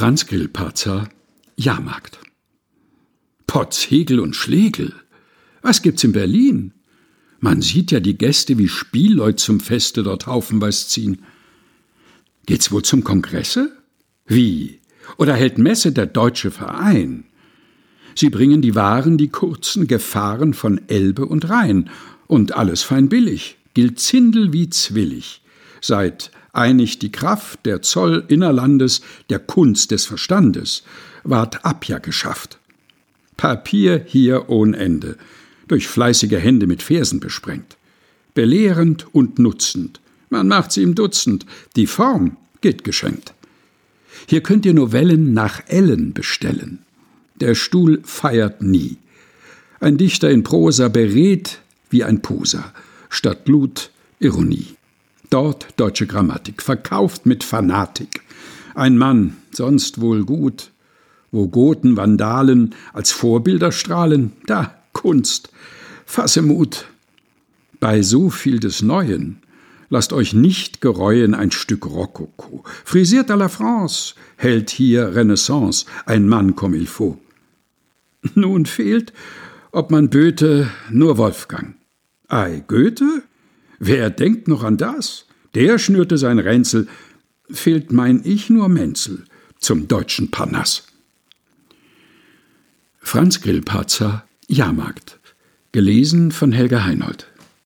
Franz Grillparzer Jahrmarkt. Potz, Hegel und Schlegel. Was gibt's in Berlin? Man sieht ja die Gäste wie Spielleut zum Feste dort haufenweise ziehen. Geht's wohl zum Kongresse? Wie? Oder hält Messe der Deutsche Verein? Sie bringen die Waren, die kurzen Gefahren von Elbe und Rhein. Und alles fein billig, gilt Zindel wie Zwillig. Seit einig die Kraft der Zoll innerlandes, der Kunst des Verstandes, ward Abja geschafft. Papier hier ohn Ende, durch fleißige Hände mit Versen besprengt. Belehrend und nutzend, man macht sie im Dutzend, die Form geht geschenkt. Hier könnt ihr Novellen nach Ellen bestellen. Der Stuhl feiert nie. Ein Dichter in Prosa berät wie ein Poser, statt Blut Ironie. Dort deutsche Grammatik, verkauft mit Fanatik. Ein Mann, sonst wohl gut, wo Goten, Vandalen als Vorbilder strahlen, da Kunst, fasse Mut. Bei so viel des Neuen lasst euch nicht gereuen ein Stück Rokoko. Frisiert à la France hält hier Renaissance, ein Mann comme il faut. Nun fehlt, ob man böte, nur Wolfgang. Ei, Goethe? Wer denkt noch an das? Der schnürte sein Ränzel, fehlt mein Ich nur Menzel zum deutschen Parnass. Franz Grillparzer Jahrmarkt. Gelesen von Helga Heinold.